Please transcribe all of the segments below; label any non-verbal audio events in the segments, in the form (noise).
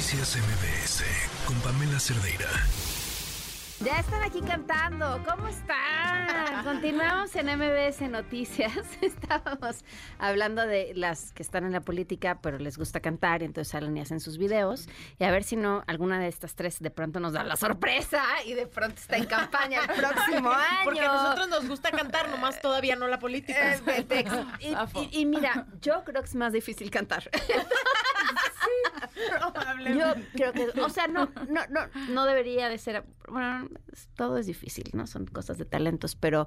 Noticias MBS con Pamela Cerdeira. Ya están aquí cantando. ¿Cómo están? (laughs) Continuamos en MBS Noticias. (laughs) Estábamos hablando de las que están en la política, pero les gusta cantar y entonces salen y hacen sus videos. Y a ver si no, alguna de estas tres de pronto nos da la sorpresa y de pronto está en campaña el (laughs) próximo año. Porque a nosotros nos gusta cantar, nomás todavía no la política. y, y, y, mira, yo creo que es más difícil cantar. Yo creo que, o sea, no, no, no, no debería de ser, bueno, todo es difícil, ¿no? Son cosas de talentos, pero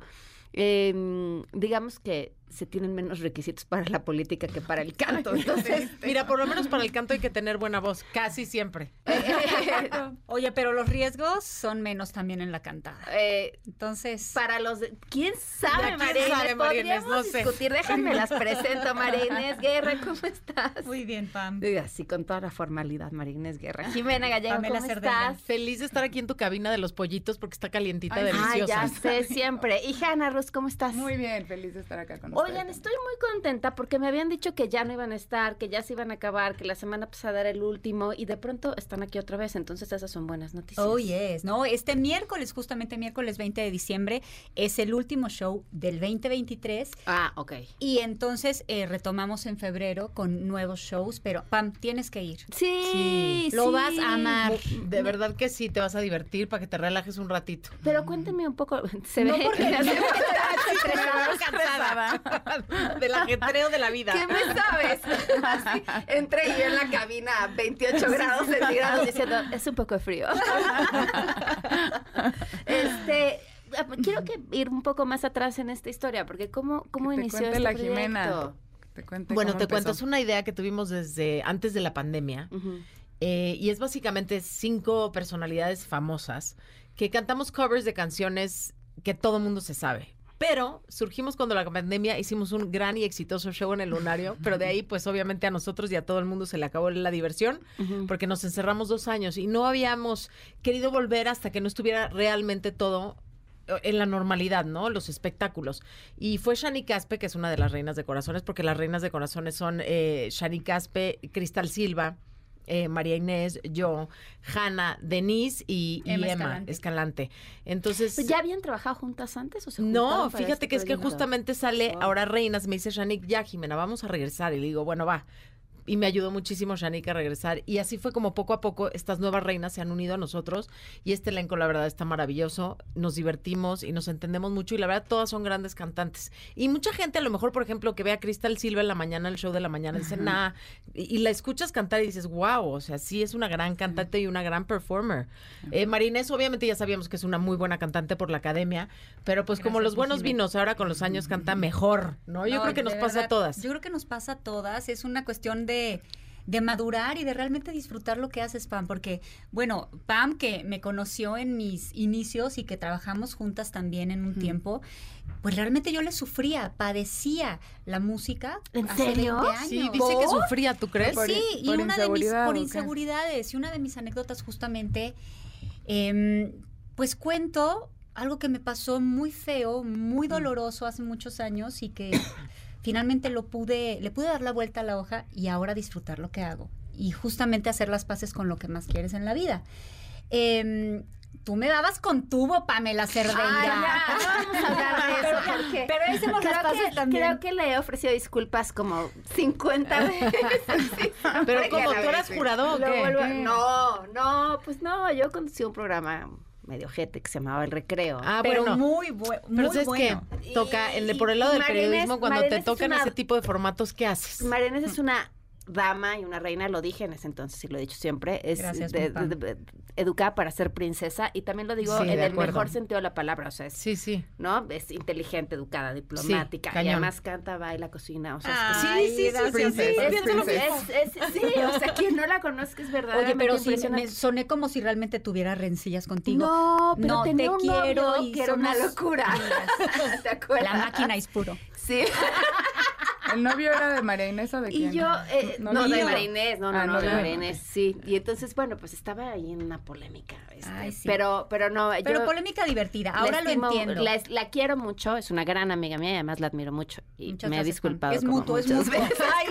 eh, digamos que se tienen menos requisitos para la política que para el (laughs) canto. Entonces, mira, por lo menos para el canto hay que tener buena voz, casi siempre. (laughs) Oye, pero los riesgos son menos también en la cantada. Eh, Entonces, para los ¿quién sabe, María Podríamos no sé. discutir, déjenme las presento, María Inés Guerra, ¿cómo estás? Muy bien, Pam. Así con toda la formalidad, María Inés Guerra. Jimena Gallego, ¿cómo estás? Feliz de estar aquí en tu cabina de los pollitos porque está calientita, deliciosa. Ay, ya sé, siempre. Y Hanna Rus, ¿cómo estás? Muy bien, feliz de estar acá con Oigan, estoy muy contenta porque me habían dicho que ya no iban a estar, que ya se iban a acabar, que la semana pasada era el último y de pronto están aquí otra vez. Entonces esas son buenas noticias. Oh, yes. No, este miércoles, justamente miércoles 20 de diciembre, es el último show del 2023. Ah, ok. Y entonces eh, retomamos en febrero con nuevos shows, pero Pam, tienes que ir. Sí, Lo vas a amar. De verdad que sí, te vas a divertir para que te relajes un ratito. Pero cuénteme un poco, (laughs) se ve porque (laughs) (laughs) (laughs) del ajetreo de la vida. ¿Qué me sabes? (laughs) Así, entré yo en la cabina a 28 grados centígrados diciendo, es un poco frío. (laughs) este quiero que ir un poco más atrás en esta historia, porque cómo, cómo te inició este la proyecto? Jimena. Te bueno, te cuento, es una idea que tuvimos desde antes de la pandemia. eh, y es básicamente cinco personalidades famosas que cantamos covers de canciones que todo mundo se sabe. Pero surgimos cuando la pandemia, hicimos un gran y exitoso show en el Lunario, pero de ahí pues obviamente a nosotros y a todo el mundo se le acabó la diversión porque nos encerramos dos años y no habíamos querido volver hasta que no estuviera realmente todo eh, en la normalidad, ¿no? Los espectáculos. Y fue Shani Caspe, que es una de las reinas de corazones, porque las reinas de corazones son eh, Shani Caspe, Cristal Silva, eh, María Inés, yo, Hanna, Denise y, Emma, Escalante. Entonces. ¿Ya habían trabajado juntas antes o se No, fíjate este que es que justamente sale ahora Reinas, me dice Shanik, ya Jimena, vamos a regresar. Y le digo, bueno, va y me ayudó muchísimo Shanika a regresar. Y así fue como poco a poco estas nuevas reinas se han unido a nosotros y este elenco la verdad está maravilloso, nos divertimos y nos entendemos mucho y la verdad todas son grandes cantantes. Y mucha gente a lo mejor, por ejemplo, que ve a Crystal Silva en la mañana, el show de la mañana, dice, nah, y, la escuchas cantar y dices, wow, o sea, sí es una gran cantante y una gran performer. Eh, Marinés obviamente ya sabíamos que es una muy buena cantante por la academia, pero pues como los buenos vinos, ahora con los años canta mejor, ¿no? Yo creo que nos pasa a todas. Yo creo que nos pasa a todas, es una cuestión de de, madurar y de realmente disfrutar lo que haces, Pam, porque, bueno, Pam, que me conoció en mis inicios y que trabajamos juntas también en un tiempo, pues realmente yo le sufría, padecía la música. ¿En serio? Sí, dice que sufría, ¿tú crees? sí, y una de mis, por inseguridades, y una de mis anécdotas justamente, em, pues cuento algo que me pasó muy feo, muy doloroso hace muchos años y que finalmente lo pude, le pude dar la vuelta a la hoja y ahora disfrutar lo que hago y justamente hacer las paces con lo que más quieres en la vida. Em, tú me dabas con tubo, Pamela Cerdeira. Ay, vamos a hablar de (laughs) eso. Porque pero hicimos creo las paces también. Creo que le he ofrecido disculpas como 50 (laughs) veces. pero como tú eras jurado o qué? No, no, pues no, yo conducí un programa medio jete que se llamaba El Recreo. Ah, pero muy, bueno pero es que toca el, por el lado del periodismo, cuando te tocan ese tipo de formatos, ¿qué haces? Marianés es una dama y una reina, lo dije en ese entonces y lo he dicho siempre, es educada para ser princesa y también lo digo en el mejor sentido de la palabra, o sea, es, sí, sí. ¿no? Es inteligente, educada, diplomática y además canta, baila, cocina, o sea, sí, sí, sí, princesa. sí, o sea, quien no la conozca es verdad. (laughs) Oye, pero si me soné como si realmente tuviera rencillas contigo. No, pero no, te quiero y que era una locura. (laughs) ¿Te acuerdas? La máquina es puro. Sí. (laughs) ¿El novio era de María Inés o de quién? Y yo, eh, no, lo de. María Inés, no, no, Ah, no, de no. María Inés, sí. Y entonces, bueno, pues estaba ahí en una polémica. este, Ay, sí. Pero, pero no, Pero yo polémica divertida. Ahora lo estimo- entiendo. La, la quiero mucho, es una gran amiga mía y además la admiro mucho. Y Muchas me he disculpado. Es como mutuo, es mutuo. veces (laughs) Ay,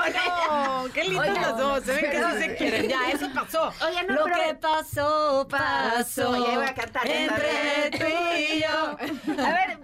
no, qué lindas Oye, las dos. Se ven que sí se quieren. Ya, eso pasó. Oye, no, lo pero- que pasó, pasó. Ya iba a cantar entre tú y yo. A ver,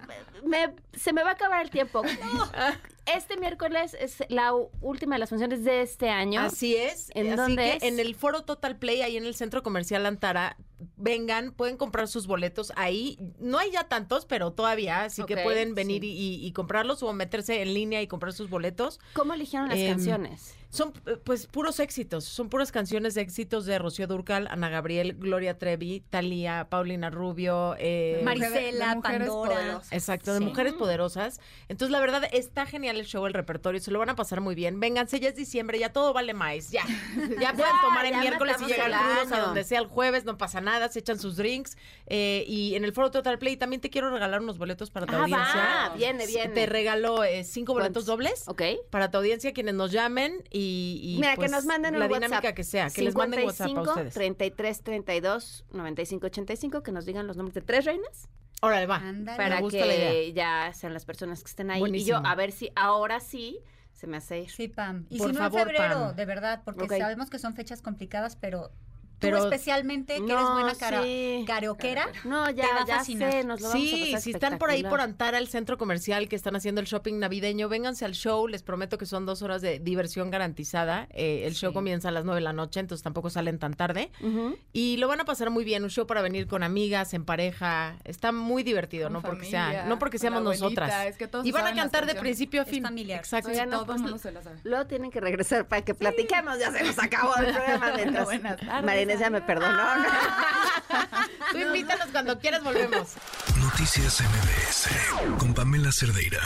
me- se me va a acabar el tiempo. (laughs) Este miércoles es la última de las funciones de este año. Así es. ¿En Así dónde que es? en el Foro Total Play, ahí en el Centro Comercial Antara, vengan, pueden comprar sus boletos ahí. No hay ya tantos, pero todavía, así que pueden venir sí. y, y comprarlos o meterse en línea y comprar sus boletos. ¿Cómo eligieron las Em, canciones? Son eh, pues puros éxitos, son puras canciones de éxitos de Rocío Durcal, Ana Gabriel, Gloria Trevi, Talía, Paulina Rubio, eh, Marisela, de mujeres Pandora. poderosas. Exacto, de Sí. mujeres poderosas. Entonces, la verdad, está genial el show, el repertorio, se lo van a pasar muy bien. Vénganse, ya es diciembre, ya todo vale más, ya. (laughs) Ya pueden tomar el ya miércoles y llegar crudos a donde sea el jueves, no pasa nada, se echan sus drinks. eh, y en el Foro Total Play también te quiero regalar unos boletos para tu Ah, audiencia. va, viene, viene. Te regalo eh, cinco boletos ¿Cuántos? dobles. ¿Ok? Para tu audiencia, quienes nos llamen y, y, Mira, pues, que nos manden un la WhatsApp. dinámica que sea, que les manden WhatsApp a 55 ustedes. 33 32 95 85, que nos digan los nombres de tres reinas Órale, va. Ándale. para que ya sean las personas que estén ahí. Buenísimo. Y yo, a ver si ahora sí se me hace ir. Sí, Pam. Y Por si no favor, en febrero, Pam. de verdad, porque Ok. sabemos que son fechas complicadas, pero Pero- tú especialmente, que eres No, buena cara, sí. No, ya, Te va a ya fascinar. sé, nos lo vamos a Sí, pasar si están por ahí por. Antara, el centro comercial que están haciendo el shopping navideño, vénganse al show. Les prometo que son dos horas de diversión garantizada. Eh, el show Sí. comienza a las nueve de la noche, entonces tampoco salen tan tarde. Ujú. Y lo van a pasar muy bien. Un show para venir con amigas, en pareja. Está muy divertido, Con no porque familia, sea, no porque seamos abuelita, nosotras. es que todos y van a cantar de principio a fin. familiar. Exacto. Oigan, no, Todo pues, mundo se la sabe. Luego tienen que regresar para que platiquemos, ya se nos acabó el (laughs) programa. Mientras Buenas tardes, Ya me perdonó. (laughs) Tú invítanos cuando quieras, volvemos. Noticias MBS con Pamela Cerdeira.